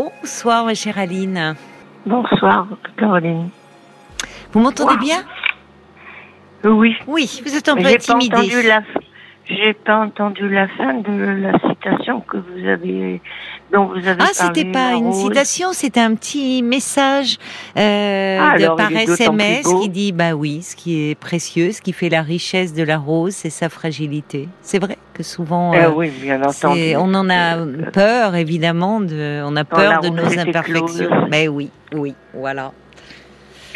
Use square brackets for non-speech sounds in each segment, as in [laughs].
Bonsoir, ma chère Aline. Bonsoir, Caroline. Vous m'entendez bien? Oui. Oui, vous êtes un peu intimidée. j'ai pas entendu la fin de la citation que vous avez dont vous avez Ah, parlé. c'était pas une citation, c'était un petit message euh, Ah, de, alors, par SMS qui dit bah oui, ce qui est précieux, ce qui fait la richesse de la rose, c'est sa fragilité. C'est vrai que souvent, Ah euh, oui, bien c'est- entendu. on en a Euh, peur évidemment, de, on a peur de nos imperfections. Mais oui, oui, voilà.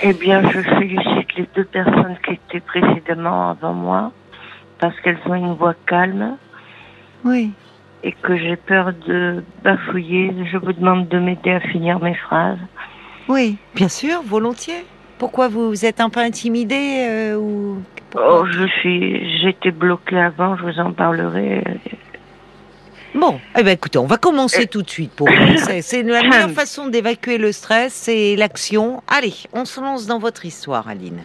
Eh bien, je félicite les deux personnes qui étaient précédemment avant moi parce qu'elles ont une voix calme Oui. Et que j'ai peur de bafouiller. Je vous demande de m'aider à finir mes phrases. Oui, bien sûr, volontiers. Pourquoi vous, vous êtes un peu intimidée euh, ou Oh, je suis, j'étais bloquée avant. Je vous en parlerai. Bon, eh ben écoutez, on va commencer tout de suite pour c'est la [coughs] meilleure façon d'évacuer le stress, c'est l'action. Allez, on se lance dans votre histoire, Aline.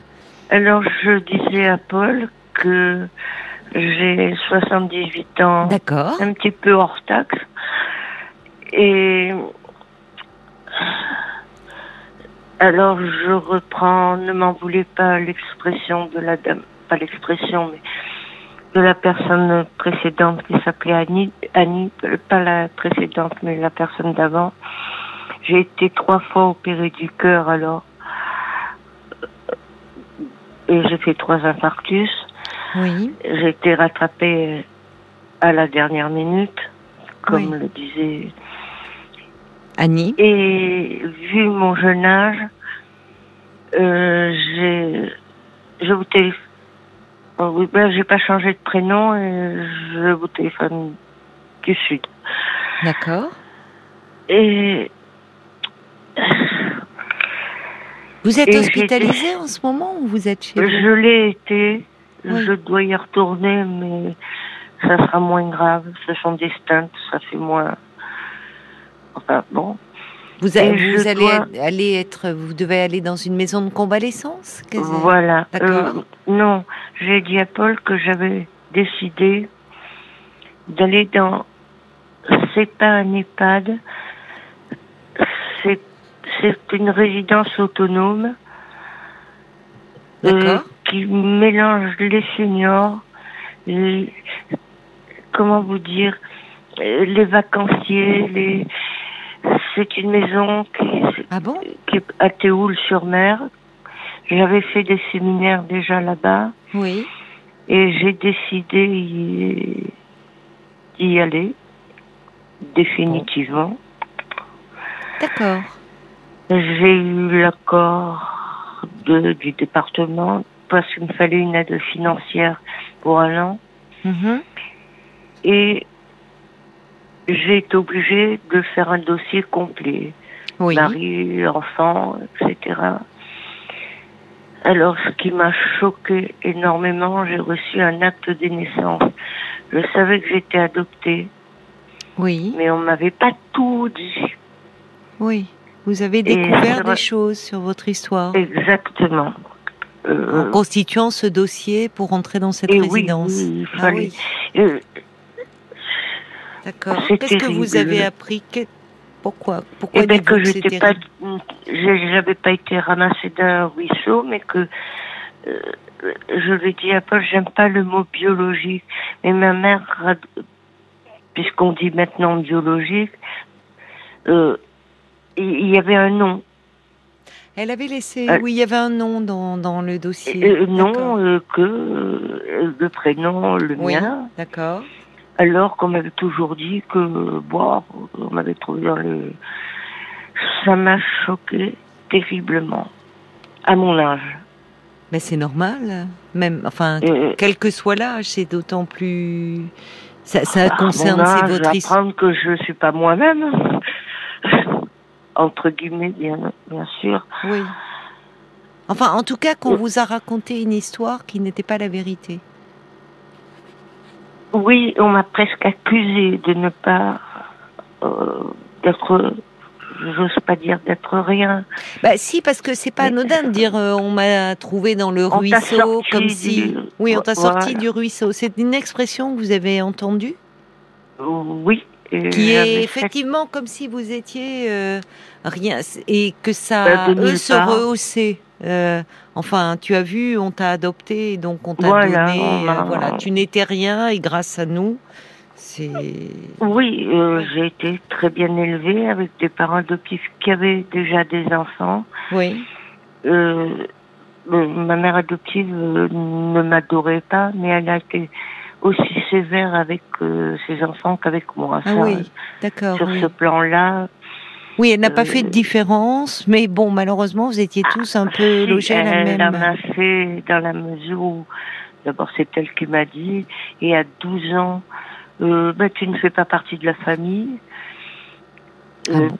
Alors, je disais à Paul que j'ai 78 ans, D'accord. un petit peu hors taxe. Et alors, je reprends, ne m'en voulez pas l'expression de la dame, pas l'expression, mais de la personne précédente qui s'appelait Annie, Annie, pas la précédente, mais la personne d'avant. J'ai été trois fois opérée du cœur alors. Et j'ai fait trois infarctus. Oui. J'ai été rattrapée à la dernière minute, comme Oui. le disait. Annie. Et vu mon jeune âge, euh, j'ai, je vous téléphone. Oh oui, ben, j'ai pas changé de prénom et je vous téléphone du sud. D'accord. Et Vous êtes hospitalisée en ce moment ou vous êtes chez vous? Je l'ai été. Oui. Je dois y retourner, mais ça sera moins grave. Ce sont des stunts, ça fait moins. Enfin bon. Vous, a- vous allez dois- aller être, vous devez aller dans une maison de convalescence Voilà. Euh, non, j'ai dit à Paul que j'avais décidé d'aller dans. C'est pas un EHPAD, c'est c'est une résidence autonome euh, D'accord. Qui mélange les seniors, les- comment vous dire, les vacanciers, les. C'est une maison qui, Ah bon? qui est à Théoul-sur-Mer. J'avais fait des séminaires déjà là-bas Oui. et j'ai décidé d'y aller définitivement. D'accord. J'ai eu l'accord du département parce qu'il me fallait une aide financière pour un an Mhm. et j'ai été obligée de faire un dossier complet. Oui. mari, enfant, etc. Alors, ce qui m'a choqué énormément, j'ai reçu un acte de naissance. Je savais que j'étais adoptée, Oui. mais on m'avait pas tout dit. Oui. Vous avez découvert des choses sur votre histoire Exactement. Euh, en constituant ce dossier pour entrer dans cette et résidence. oui, il Ah oui, Euh, d'accord. Qu'est-ce que vous avez appris? Que- Pourquoi Pourquoi eh ben, que j'étais pas, j'avais pas été ramassée d'un ruisseau, mais que euh, je ai dit à Paul, j'aime pas le mot biologique, mais ma mère, puisqu'on dit maintenant biologique, euh, il y avait un nom. Elle avait laissé. Euh, Oui, il y avait un nom dans, dans le dossier. Euh, non, euh, que euh, le prénom, le Oui. mien, D'accord. alors qu'on m'avait toujours dit que, bon, on m'avait trouvé dans le... Ça m'a choqué terriblement, à mon âge. Mais c'est normal. Même, enfin, quel que soit l'âge, c'est d'autant plus. Ça, ça à concerne c'est votre histoire. que je suis pas moi-même, entre guillemets, bien, bien sûr. Oui. Enfin, en tout cas, qu'on vous a raconté une histoire qui n'était pas la vérité. Oui, on m'a presque accusé de ne pas euh, d'être, j'ose pas dire d'être rien. Bah si, parce que c'est pas anodin de dire euh, on m'a trouvé dans le On ruisseau, comme si. du- Oui, on t'a Voilà. sorti du ruisseau. C'est une expression que vous avez entendue? Oui, Et Qui est effectivement comme si vous étiez euh, rien et que ça Bah, eux se rehaussaient. Euh, enfin, tu as vu, on t'a adopté, donc on t'a Voilà, donné. on euh, voilà, tu n'étais rien et grâce à nous, c'est. Oui, j'ai été très bien élevée avec des parents adoptifs qui avaient déjà des enfants. Oui, ma mère adoptive ne m'adorait pas, mais elle a été aussi sévère avec euh, ses enfants qu'avavec moi. ah Ça, oui, d'accord. Sur Oui. ce plan-là, Oui, elle n'a pas Euh, fait de différence, mais bon, malheureusement, vous étiez tous un peu si, logés à la elle a même. fait dans la mesure où, d'abord c'est elle qui m'a dit, et à 12 ans, euh, bah, tu ne fais pas partie de la famille. Ah Euh, bon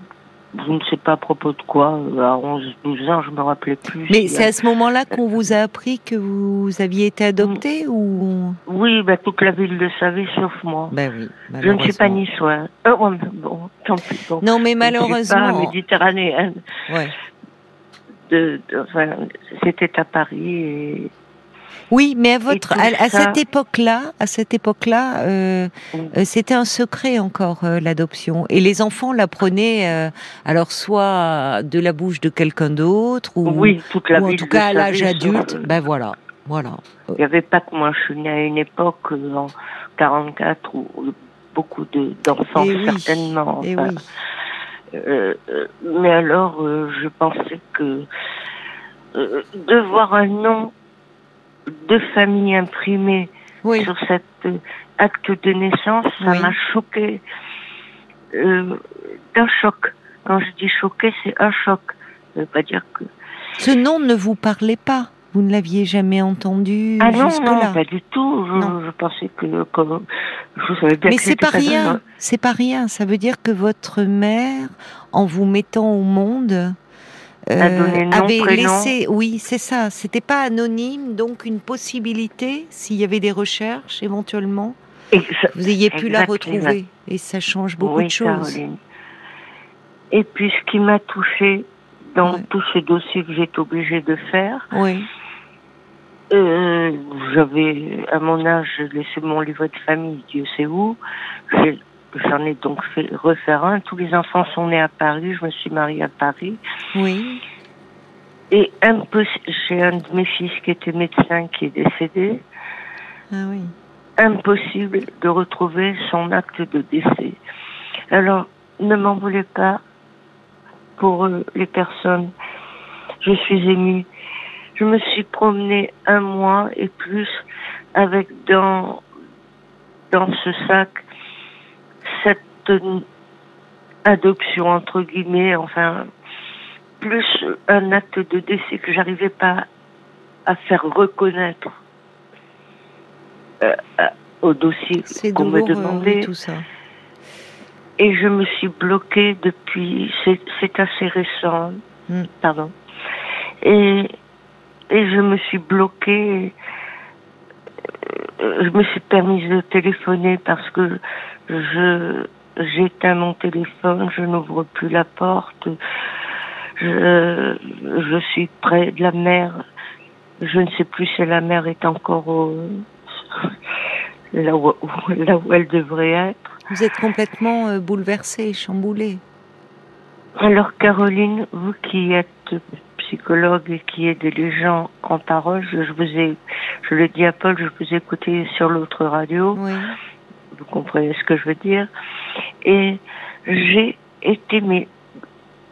je ne sais pas à propos de quoi, à 11, 12 ans, je me rappelais plus. Mais c'est à ce moment-là qu'on vous a appris que vous aviez été adopté ou? Oui, bah, toute la ville le savait, sauf moi. Ben oui, Je ne suis pas malheureusement. niçoise. Euh, mais bon, tant pis. Bon. Non, mais Je ne suis pas malheureusement, méditerranéenne. ouais. De, de- enfin, c'était à Paris et Oui, mais à votre, à, cette époque-là, à cette époque-là, euh, Mm. euh, c'était un secret encore euh, l'adoption, et les enfants l'apprenaient, euh, alors soit de la bouche de quelqu'un d'autre, ou, oui, toute la ou en tout cas à l'âge adulte. [laughs] Ben voilà, voilà. Il n'y avait pas que moi. Je suis née à une époque, euh, en 44, où beaucoup de- d'enfants, Eh oui, certainement. Et enfin, oui. euh, euh, mais alors, euh, je pensais que euh, de voir un nom de famille imprimé Oui, sur cet euh, acte de naissance, ça Oui. m'a choqué euh, d'un choc. Quand je dis choqué, c'est un choc. Ça veut pas dire que. ce nom ne vous parlait pas. Vous ne l'aviez jamais entendu Ah non, non, jusque-là. pas du tout. Je, Non. je pensais que comme je savais bien Mais c'est pas rien, c'est pas rien. Ça veut dire que votre mère, en vous mettant au monde, euh, nom, avait prénom. laissé. Oui, c'est ça. C'était pas anonyme, donc une possibilité, s'il y avait des recherches éventuellement, ça- vous ayez pu la retrouver. Et ça change beaucoup oui, de choses. Caroline. Et puis ce qui m'a touchée dans Ouais. tout ce dossier que j'ai été obligée de faire, Oui, Euh, j'avais, à mon âge, laissé mon livret de famille, Dieu sait où. J'ai- J'en ai donc fait refaire un. Tous les enfants sont nés à Paris. Je me suis mariée à Paris. oui, Et impossi- j'ai un de mes fils qui était médecin qui est décédé. ah oui. Impossible de retrouver son acte de décès. Alors, ne m'en voulez pas pour euh, les personnes. Je suis émue. Je me suis promenée un mois et plus avec dans, dans ce sac adoption entre guillemets, enfin, plus un acte de décès que j'arrivais pas à faire reconnaître euh, à- au dossier qu'on me demandait. tout ça. Et je me suis bloquée depuis, c'est, assez récent, Mm. pardon. Et, et je me suis bloquée, euh, je me suis permise de téléphoner parce que je, j'éteins mon téléphone, je n'ouvre plus la porte, je, je suis près de la mer, je ne sais plus si la mer est encore au, là où, là où elle devrait être. Vous êtes complètement euh, bouleversée, chamboulée. Alors Caroline, vous qui êtes psychologue et qui aidez les gens en parole, je, je vous ai, je le dis à Paul, je vous ai écouté sur l'autre radio, Oui, vous comprenez ce que je veux dire, et j'ai été mais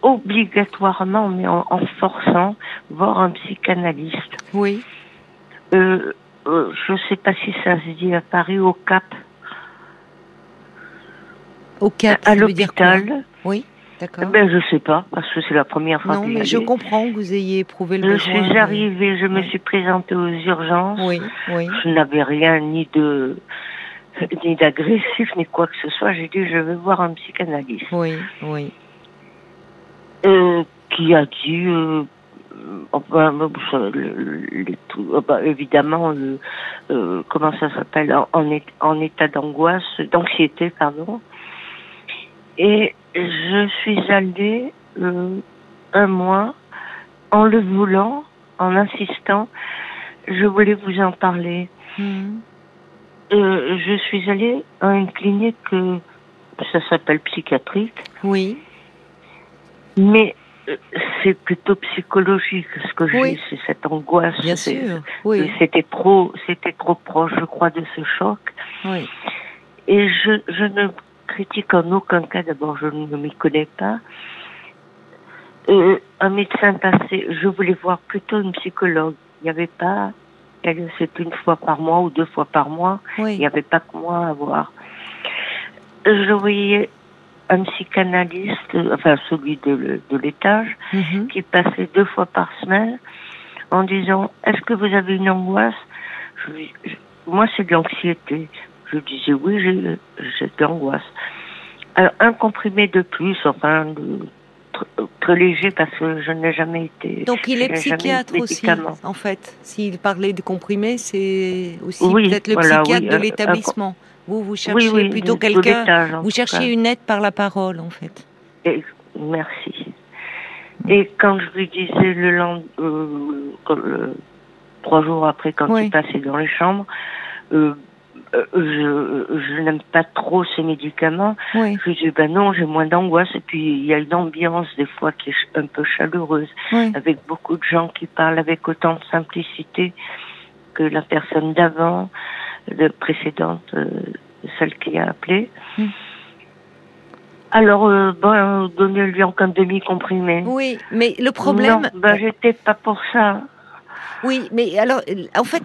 obligatoirement, mais en, en forçant, voir un psychanalyste. oui. Euh, euh, je ne sais pas si ça se dit à Paris, au Cap, Au Cap, à l'hôpital. Oui, d'accord. Ben je sais pas, parce que c'est la première fois non, que j'y mais je comprends que vous ayez éprouvé le Je besoin. suis de- arrivée, je me suis présentée aux urgences. Oui, oui. Je n'avais rien ni de ni d'agressif ni quoi que ce soit. J'ai dit je vais voir un psychanalyste Oui, oui. Euh, qui a dit euh, enfin, bon, ça, le- le- les tout- ah bah, évidemment euh, euh, comment ça s'appelle en, état d'angoisse d'anxiété pardon et je suis allée euh, un mois en le voulant en insistant je voulais vous en parler Mhm. Euh, je suis allée à une clinique euh, ça s'appelle psychiatrique. Oui. Mais euh, c'est plutôt psychologique ce que j'ai, c'est cette angoisse. Bien sûr. Oui. C'était trop, c'était trop proche, je crois, de ce choc. Oui. Et je, je ne critique en aucun cas. D'abord, je ne m'y connais pas. Un médecin passé, je voulais voir plutôt une psychologue. Il n'y avait pas, c'est une fois par mois ou deux fois par mois. Oui. Il n'y avait pas que moi à voir. Je voyais un psychanalyste, enfin celui de, de l'étage, Mhm. qui passait deux fois par semaine en disant Est-ce que vous avez une angoisse? Je lui- je- Moi, c'est de l'anxiété. Je disais Oui, j'ai de l'angoisse. Alors, un comprimé de plus, enfin, de- très léger parce que je n'ai jamais été. Donc il est psychiatre aussi, en fait. S'il parlait de comprimés, c'est aussi Oui, peut-être le voilà, psychiatre oui, de euh, l'établissement. Vous, vous cherchez oui, plutôt quelqu'un. Vous cherchez cas. une aide par la parole, en fait. Et- merci. Et quand je lui disais le lendemain, trois jours après, quand il passait dans les chambres, euh, je, je n'aime pas trop ces médicaments. Oui, Je dis, ben non, j'ai moins d'angoisse. Et puis, il y a une ambiance, des fois, qui est un peu chaleureuse, oui. avec beaucoup de gens qui parlent avec autant de simplicité que la personne d'avant, de précédente, euh, celle qui a appelé. Alors, euh, ben, donnez-lui encore un demi-comprimé. Oui, mais le problème. Non, ben, j'étais pas pour ça. Oui, mais alors, en fait,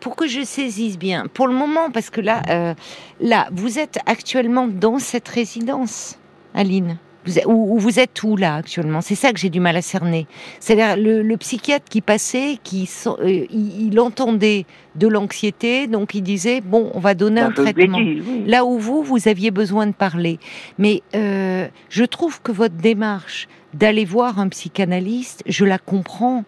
pour que je saisisse bien, pour le moment, parce que là, euh, là, vous êtes actuellement dans cette résidence, Aline. Vous êtes, ou vous êtes où là actuellement? C'est ça que j'ai du mal à cerner. C'est-à-dire le, le psychiatre qui passait, qui euh, il, il entendait de l'anxiété, donc il disait bon, on va donner un traitement. oui. Là où vous, vous aviez besoin de parler. Mais euh, je trouve que votre démarche d'aller voir un psychanalyste, je la comprends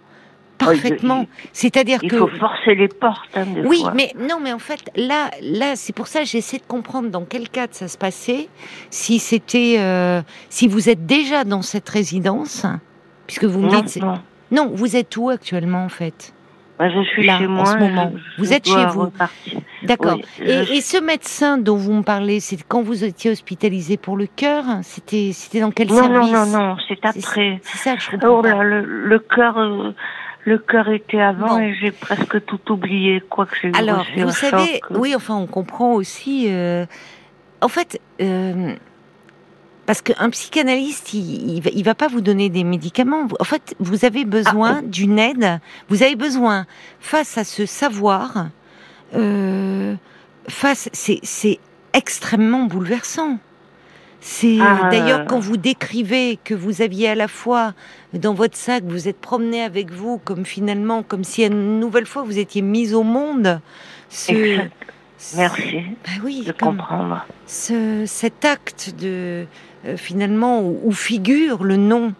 parfaitement. C'est-à-dire Il que faut forcer les portes, hein, des oui, fois. mais non, mais en fait, là, là, c'est pour ça que j'essaie de comprendre dans quel cadre ça se passait. Si c'était, euh, si vous êtes déjà dans cette résidence, puisque vous me non, dites, non. non, vous êtes où actuellement en fait? Ben, je suis Là, chez en ce moment. je- Vous je êtes chez vous. D'accord. Oui, et, je- et ce médecin dont vous me parlez, c'est quand vous étiez hospitalisé pour le cœur C'était, c'était dans quel Non, non, service? non, non, c'est C'est- après. C'est ça que je comprends. Oh pas. là, le, le cœur, euh, le cœur était avant et j'ai presque tout oublié, quoi que j'ai Alors, vous savez, choc. oui, enfin, on comprend aussi. euh, en fait, euh, parce qu'un psychanalyste, il, il, va, pas vous donner des médicaments. En fait, vous avez besoin d'une aide. Vous avez besoin, face à ce savoir, euh, face, c'est, c'est extrêmement bouleversant. C'est Ah, d'ailleurs quand vous décrivez que vous aviez à la fois dans votre sac, vous êtes promené avec vous comme finalement, comme si une nouvelle fois vous étiez mise au monde. Ce, Merci Bah oui, de comme comprendre. ce, cet acte de euh, finalement où, où figure le nom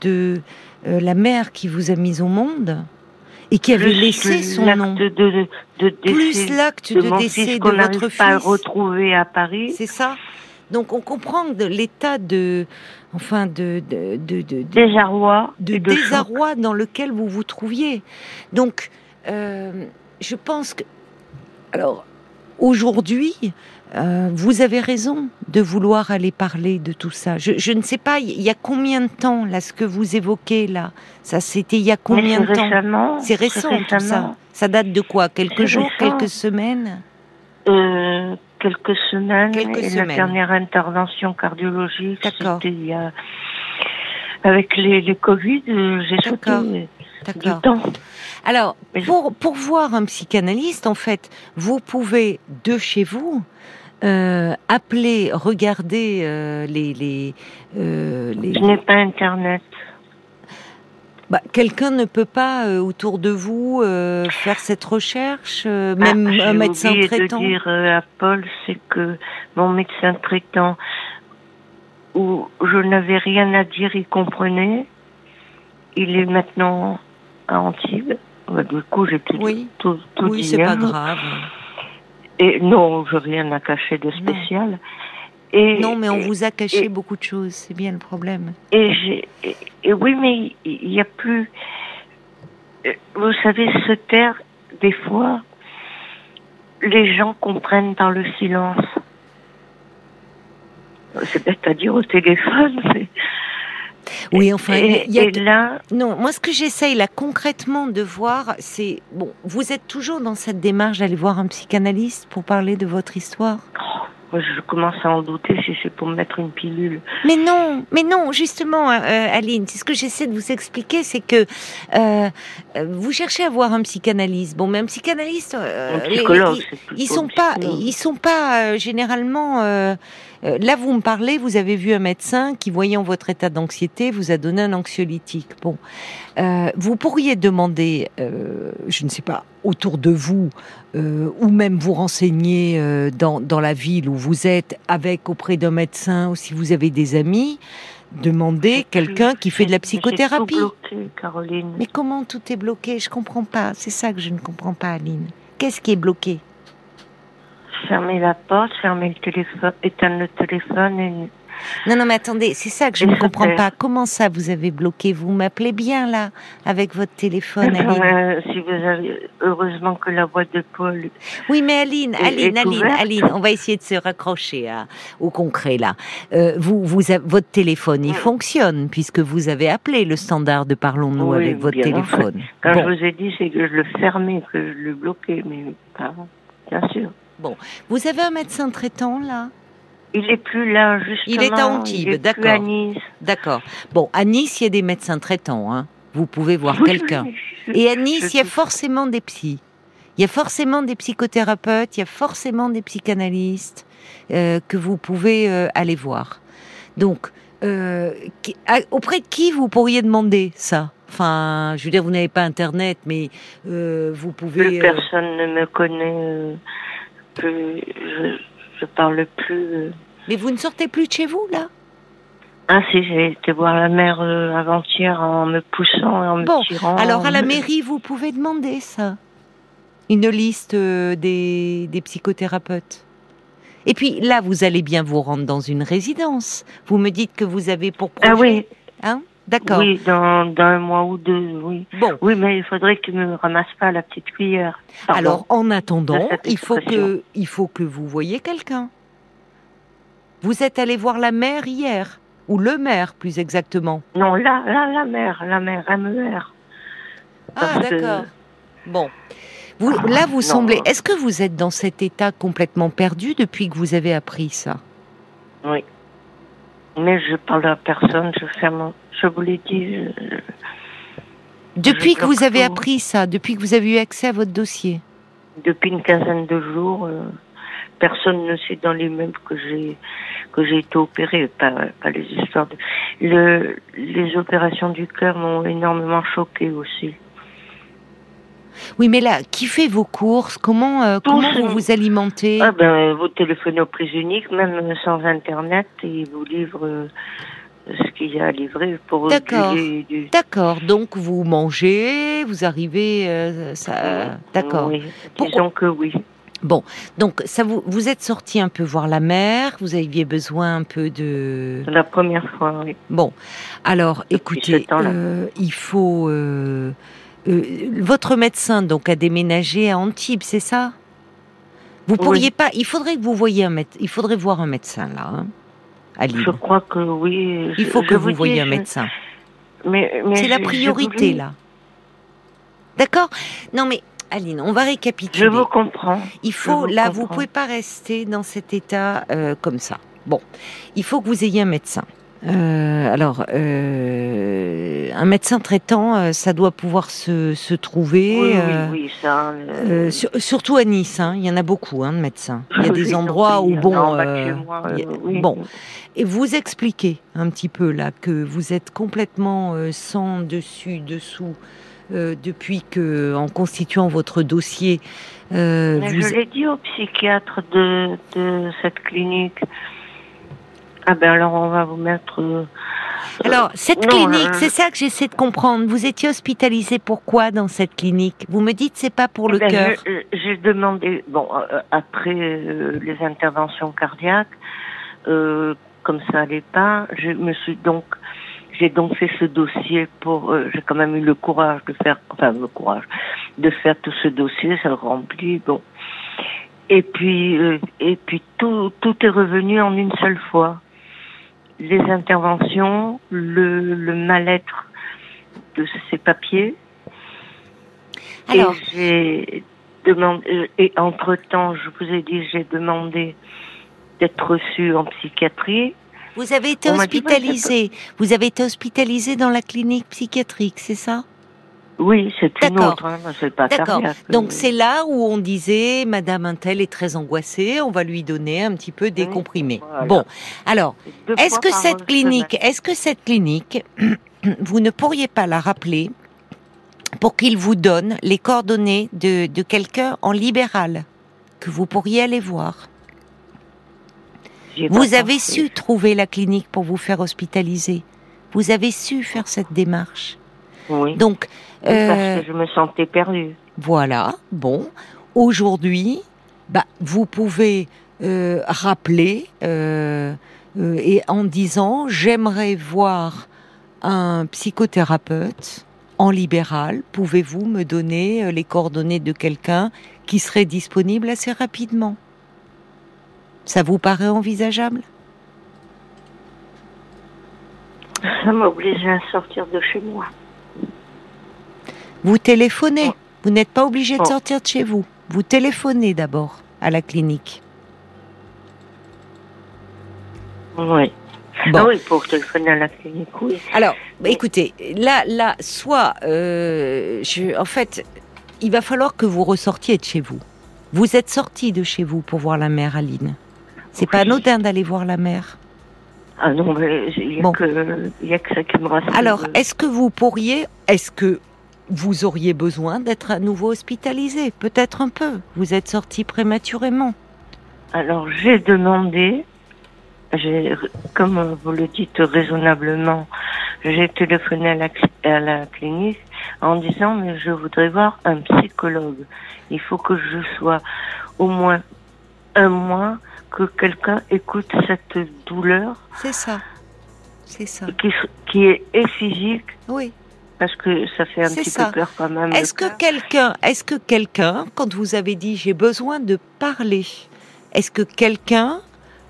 de euh, la mère qui vous a mise au monde et qui avait Plus laissé son nom, de, de, de plus décès l'acte de, de mon décès fils de qu'on votre n'arrive pas à fils. retrouver à Paris. C'est ça. Donc on comprend de l'état de, enfin de de de, de, de- Désarroi. de désarroi dans lequel vous vous trouviez. Donc, euh, je pense que, alors, aujourd'hui, euh, vous avez raison de vouloir aller parler de tout ça. Je, je ne sais pas, il y a combien de temps, là, ce que vous évoquez, là? Ça, c'était il y a combien de temps? C'est récent, tout ça. récemment. Ça date de quoi? Quelques jours récent. Quelques semaines? Euh, quelques semaines. Quelques et semaines. la dernière intervention cardiologique, c'était il y a... Avec les, les Covid, euh, j'ai sauté du temps. Alors, pour, pour voir un psychanalyste, en fait, vous pouvez, de chez vous, euh, appeler, regarder euh, les... les, euh, les- Je n'ai pas Internet. Bah, Quelqu'un ne peut pas, euh, autour de vous, euh, faire cette recherche, euh, même Ah, un j'ai médecin oublié traitant? de dire euh, à Paul, c'est que mon médecin traitant, où je n'avais rien à dire, il comprenait. Il est maintenant à Antibes. Bah, du coup, j'ai tout, Oui, tout, tout oui, c'est pas grave. Et non, je rien à cacher de spécial. Et, Non, mais on et- vous a caché et- beaucoup de choses, c'est bien le problème. Et, oui, mais il n'y a plus. euh, Vous savez, se taire, des fois, les gens comprennent par le silence. C'est bête à dire au téléphone. [laughs] Oui, enfin, et, il y a et là, Non, moi ce que j'essaye là concrètement de voir, c'est bon, vous êtes toujours dans cette démarche d'aller voir un psychanalyste pour parler de votre histoire? Moi, je commence à en douter si c'est pour me mettre une pilule. Mais non, mais non, justement, euh, Aline, c'est ce que j'essaie de vous expliquer, c'est que euh, vous cherchez à voir un psychanalyste. Bon, mais un psychanalyste, euh, Un les- psychologue, les- c'est plutôt ils sont pas, ils sont pas généralement. Euh, là, vous me parlez, vous avez vu un médecin qui, voyant votre état d'anxiété, vous a donné un anxiolytique. Bon, Euh, vous pourriez demander, euh, je ne sais pas, autour de vous, ou même vous renseigner dans, dans la ville où vous êtes, avec auprès d'un médecin, ou si vous avez des amis, demander quelqu'un qui fait de la psychothérapie. tout bloqué, Caroline. Mais comment tout est bloqué? Je comprends pas. C'est ça que je ne comprends pas, Aline. Qu'est-ce qui est bloqué? Fermer la porte, fermer le téléphone, éteindre le téléphone et Non, non, mais attendez, c'est ça que je ne comprends pas. Comment ça, vous avez bloqué? Vous m'appelez bien là, avec votre téléphone, Aline. Euh, si vous avez heureusement que la boîte de Paul Oui, mais Aline, est- Aline, est Aline. Aline, on va essayer de se raccrocher à- au concret là. Euh, vous, vous, votre téléphone, il fonctionne puisque vous avez appelé le standard de Parlons-nous Oui, avec votre téléphone. Quand Bon. je vous ai dit, c'est que je le fermais, que je le bloquais, mais pas, bien sûr. Vous avez un médecin traitant là? Il est plus là, justement. Il est à Antibes, il est d'accord. Nice. D'accord. Bon, à Nice, il y a des médecins traitants. Hein. Vous pouvez voir Oui, quelqu'un. je- Et à Nice, il y a forcément des psys. Il y a forcément des psychothérapeutes, il y a forcément des psychanalystes euh, que vous pouvez euh, aller voir. Donc, euh, qui- à- auprès de qui vous pourriez demander ça? Enfin, je veux dire, vous n'avez pas Internet, mais vous pouvez... Plus personne ne me connaît. Plus, je, je parle plus. euh. Mais vous ne sortez plus de chez vous, là? Ah si, j'ai été voir la mère euh, avant-hier en me poussant et en me Bon, tirant. Alors, à la mairie, vous pouvez demander ça. Une liste euh, des, des psychothérapeutes. Et puis là, vous allez bien vous rendre dans une résidence. Vous me dites que vous avez pour projet... Ah oui, Hein? D'accord. oui, dans, dans un mois ou deux, oui. Bon, Oui, mais il faudrait qu'il me ramasse pas la petite cuillère. Pardon. alors en attendant, il faut que il faut que vous voyez quelqu'un. Vous êtes allé voir la mère hier ou le maire plus exactement. Non, là, là, la mère, la mère, MER. Ah que- d'accord. Bon. Vous, Ah, là, vous non. semblez. Est-ce que vous êtes dans cet état complètement perdu depuis que vous avez appris ça? Oui. Mais je parle à personne, je ferme. Je vous l'ai dit. je- Depuis que vous avez tout. appris ça, depuis que vous avez eu accès à votre dossier. depuis une quinzaine de jours, euh, personne ne sait dans l'immeuble que j'ai que j'ai été opérée, pas, pas les histoires de... Le, les opérations du cœur m'ont énormément choquée aussi. Oui, mais là, qui fait vos courses? Comment euh, comment vous vous alimentez? Ah ben, vous téléphonez aux prises uniques, même sans Internet, et ils vous livrent euh, ce qu'il y a à livrer pour D'accord. du. D'accord. Donc vous mangez, vous arrivez, euh, ça. euh, D'accord. Oui, disons que oui. Donc ça vous vous êtes sorti un peu voir la mer. Vous aviez besoin un peu de. La première fois, oui. Bon, alors Depuis écoutez, euh, il faut. euh, votre médecin donc a déménagé à Antibes, c'est ça? Vous Oui. pourriez pas. Il faudrait que vous voyiez un médecin. Il faudrait voir un médecin là, hein, à Lille. Je crois que oui. Il je- faut je que vous dis, voyiez un je- médecin. Mais, mais C'est la je- je priorité là. D'accord? Non mais Aline, on va Je récapituler. vous comprends. Il faut, vous là, vous pouvez pas rester dans cet état euh, comme ça. Bon, il faut que vous ayez un médecin. Euh, alors, euh, un médecin traitant, euh, ça doit pouvoir se, se trouver. Oui, euh, oui, oui, ça. sur- surtout à Nice, hein, il y en a beaucoup hein, de médecins. Il y a [laughs] des endroits où, bon, moi, a- oui. bon, et vous expliquez un petit peu là que vous êtes complètement sans dessus dessous euh, depuis que, en constituant votre dossier, euh, vous je l'ai dit au psychiatre de, de cette clinique. Ah ben alors on va vous mettre. euh, Alors, cette Non, clinique, euh, c'est ça que j'essaie de comprendre. Vous étiez hospitalisé pourquoi dans cette clinique? Vous me dites c'est pas pour le ben, cœur. je- J'ai demandé, bon, euh, après euh, les interventions cardiaques, euh, comme ça allait pas, je me suis donc, j'ai donc fait ce dossier pour, euh, j'ai quand même eu le courage de faire, enfin le courage, de faire tout ce dossier, ça le remplit, bon. Et puis, euh, et puis tout, tout est revenu en une seule fois. Les interventions, le, le mal-être de ces papiers. Alors, et j'ai demandé, et entre temps, je vous ai dit, j'ai demandé d'être reçue en psychiatrie. vous avez été on. Vous avez été hospitalisé dans la clinique psychiatrique, c'est ça? Oui, c'est une autre, hein, c'est pas D'accord. Donc c'est là où on disait, Madame Intel est très angoissée, on va lui donner un petit peu des Oui, comprimés. voilà. Bon, alors, est-ce que cette clinique, est-ce que cette clinique, vous ne pourriez pas la rappeler pour qu'il vous donne les coordonnées de, de quelqu'un en libéral que vous pourriez aller voir? Vous avez pensé. su trouver la clinique pour vous faire hospitaliser. Vous avez su faire cette démarche. Oui. Donc, euh, parce que je me sentais perdue. Voilà, bon. Aujourd'hui, bah, vous pouvez euh, rappeler euh, euh, et en disant j'aimerais voir un psychothérapeute en libéral. Pouvez-vous me donner euh, les coordonnées de quelqu'un qui serait disponible assez rapidement? Ça vous paraît envisageable? Ça m'a obligée à sortir de chez moi. Vous téléphonez. Oh. Vous n'êtes pas obligé de Oh. sortir de chez vous. Vous téléphonez d'abord à la clinique. Oui. Bon. Ah oui, pour téléphoner à la clinique, oui. Alors, bah, écoutez, là, là, soit, euh, je, en fait, il va falloir que vous ressortiez de chez vous. Vous êtes sorti de chez vous pour voir la mère, Aline. C'est pas anodin d'aller voir la mère. Ah non, mais il n'y a, Bon. que- il y a que ça qui me rassure. Alors, est-ce que vous pourriez, est-ce que vous auriez besoin d'être à nouveau hospitalisé Peut-être un peu. Vous êtes sorti prématurément. Alors, j'ai demandé, j'ai, comme vous le dites raisonnablement, j'ai téléphoné à la, à la clinique en disant, mais je voudrais voir un psychologue. Il faut que je sois au moins un mois, que quelqu'un écoute cette douleur C'est ça. C'est ça. qui, qui est physique, Oui. Parce que ça fait un petit ça. peu peur quand même. Est-ce que quelqu'un, est-ce que quelqu'un, quand vous avez dit j'ai besoin de parler, est-ce que quelqu'un,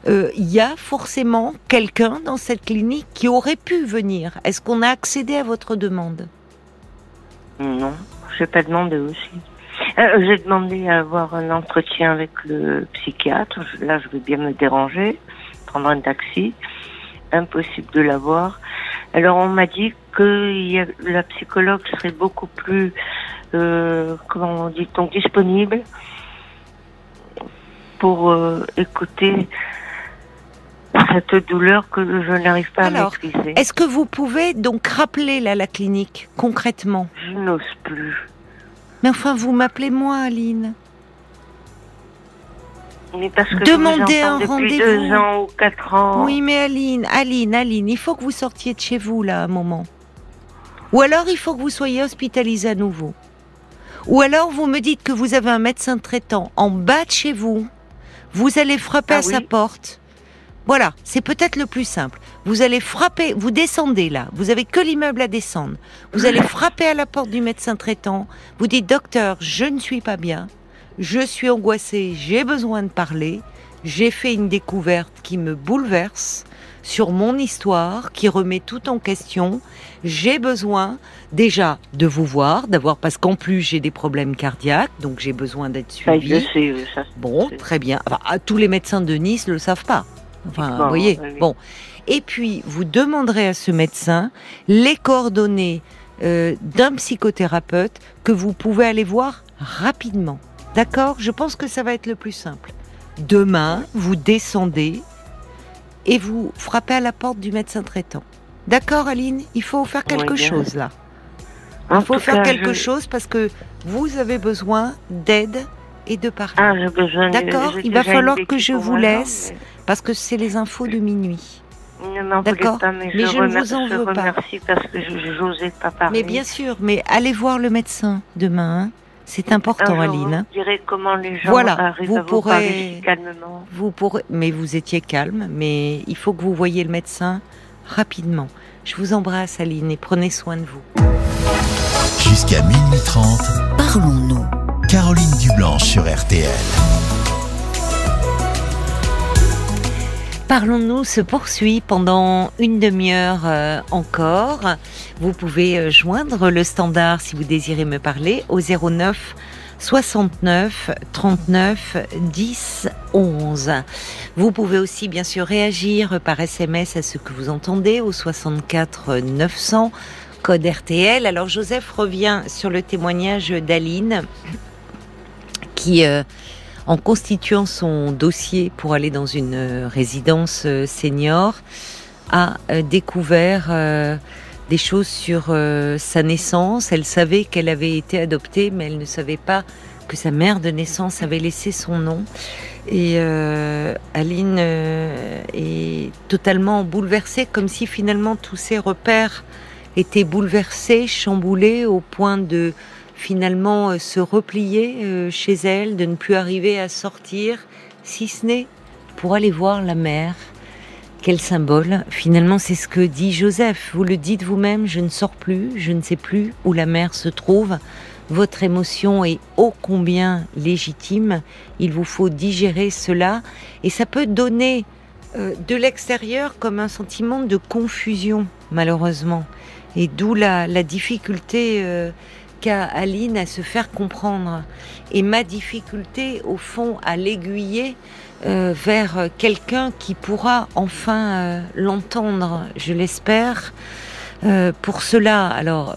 euh, il y a forcément quelqu'un dans cette clinique qui aurait pu venir? Est-ce qu'on a accédé à votre demande? Non, j'ai pas demandé aussi. Euh, j'ai demandé à avoir un entretien avec le psychiatre. Là, je vais bien me déranger, prendre un taxi. Impossible de l'avoir. Alors, on m'a dit que la psychologue serait beaucoup plus, euh, comment dit-on, disponible pour euh, écouter cette douleur que je n'arrive pas Alors, à maîtriser. Est-ce que vous pouvez donc rappeler là la clinique concrètement? Je n'ose plus. Mais enfin, vous m'appelez moi, Aline. Mais parce que Demandez un rendez-vous. deux ans ou quatre ans. Oui, mais Aline, Aline, Aline, il faut que vous sortiez de chez vous là un moment. Ou alors il faut que vous soyez hospitalisé à nouveau. Ou alors vous me dites que vous avez un médecin traitant en bas de chez vous. Vous allez frapper Ah à sa porte. Voilà, c'est peut-être le plus simple. Vous allez frapper, vous descendez là, vous avez que l'immeuble à descendre. Vous allez [laughs] frapper à la porte du médecin traitant. Vous dites docteur, je ne suis pas bien, je suis angoissée, j'ai besoin de parler. J'ai fait une découverte qui me bouleverse sur mon histoire, qui remet tout en question. J'ai besoin déjà de vous voir, d'avoir parce qu'en plus j'ai des problèmes cardiaques, donc j'ai besoin d'être Ça, je suivi. sais, ça. Bon, très bien. Enfin, ah, tous les médecins de Nice le savent pas. Enfin, Bon, vous voyez. oui. Bon. Et puis, vous demanderez à ce médecin les coordonnées euh, d'un psychothérapeute que vous pouvez aller voir rapidement. D'accord? Je pense que ça va être le plus simple. Demain, vous descendez et vous frappez à la porte du médecin traitant. D'accord, Aline Il faut faire quelque Oui, chose là. En Il faut faire cas, quelque je- chose parce que vous avez besoin d'aide et de parler. Ah, j'ai besoin de- D'accord, il va falloir que je vous moi, laisse. Parce que c'est les infos de minuit. D'accord, mais, je, je ne vous en veux pas. remercie parce que je n'osais pas parler. Mais bien sûr, mais allez voir le médecin demain. hein. C'est important, Aline. hein. Vous direz comment les gens Voilà, arrivent vous à vous pourrez- parler si calmement. Vous pourrez, mais vous étiez calme, mais il faut que vous voyiez le médecin rapidement. Je vous embrasse, Aline, et prenez soin de vous. Jusqu'à minuit 30, Parlons-nous. Caroline Dublanche sur RTL. Parlons-nous se poursuit pendant une demi-heure euh, encore. Vous pouvez euh, joindre le standard si vous désirez me parler au 09 69 39 10 11. Vous pouvez aussi bien sûr réagir par SMS à ce que vous entendez au 64 900 code RTL. Alors Joseph revient sur le témoignage d'Aline qui euh, en constituant son dossier pour aller dans une euh, résidence euh, senior, a euh, découvert des choses sur sa naissance. Elle savait qu'elle avait été adoptée, mais elle ne savait pas que sa mère de naissance avait laissé son nom. Et Aline est totalement bouleversée, comme si finalement tous ses repères étaient bouleversés, chamboulés au point de finalement euh, se replier euh, chez elle, de ne plus arriver à sortir, si ce n'est pour aller voir la mer. Quel symbole Finalement, c'est ce que dit Joseph. Vous le dites vous-même, je ne sors plus, je ne sais plus où la mer se trouve. Votre émotion est ô combien légitime. Il vous faut digérer cela. Et ça peut donner euh, de l'extérieur comme un sentiment de confusion, malheureusement. Et d'où la, difficulté qu'a Aline à se faire comprendre. Et ma difficulté, au fond, à l'aiguiller euh, vers quelqu'un qui pourra enfin euh, l'entendre, je l'espère. Euh, pour cela, alors,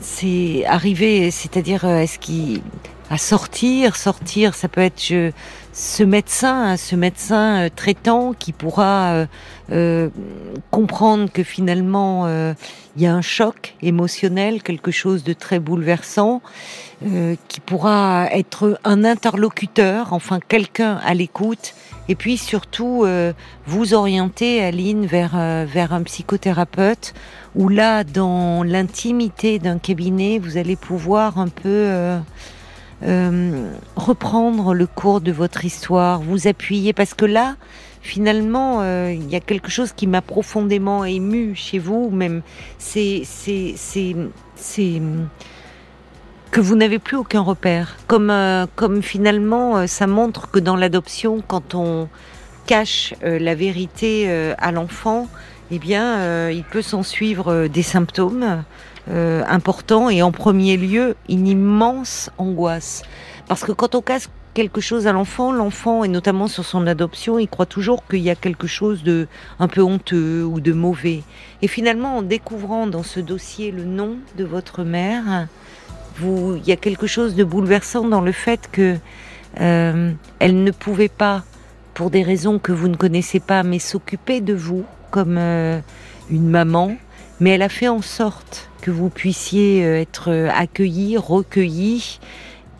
c'est arriver, c'est-à-dire, est-ce qu'il à sortir, sortir, ça peut être je, ce médecin, ce médecin euh, traitant qui pourra euh, euh, comprendre que finalement il y a un choc émotionnel, quelque chose de très bouleversant, qui pourra être un interlocuteur, enfin quelqu'un à l'écoute, et puis surtout vous orienter, Aline, vers vers un psychothérapeute, où là, dans l'intimité d'un cabinet, vous allez pouvoir un peu euh, reprendre le cours de votre histoire, vous appuyer, parce que là, finalement, euh, il y a quelque chose qui m'a profondément ému chez vous, même c'est c'est c'est que vous n'avez plus aucun repère, comme euh, comme finalement ça montre que dans l'adoption, quand on cache la vérité à l'enfant, eh bien, il peut s'en suivre des symptômes euh, important et en premier lieu une immense angoisse. Parce que quand on casse quelque chose à l'enfant, l'enfant, et notamment sur son adoption, il croit toujours qu'il y a quelque chose de un peu honteux ou de mauvais. Et finalement, en découvrant dans ce dossier le nom de votre mère, vous, il y a quelque chose de bouleversant dans le fait que euh, elle ne pouvait pas, pour des raisons que vous ne connaissez pas, mais s'occuper de vous comme euh, une maman, mais elle a fait en sorte que vous puissiez euh, être euh, accueilli, recueilli,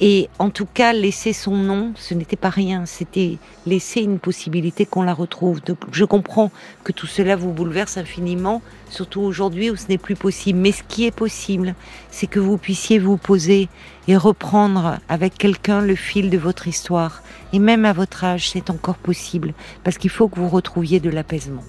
et en tout cas laisser son nom, ce n'était pas rien, c'était laisser une possibilité qu'on la retrouve. Je comprends que tout cela vous bouleverse infiniment, surtout aujourd'hui où ce n'est plus possible. Mais ce qui est possible, c'est que vous puissiez vous poser et reprendre avec quelqu'un le fil de votre histoire. Et même à votre âge, c'est encore possible, parce qu'il faut que vous retrouviez de l'apaisement.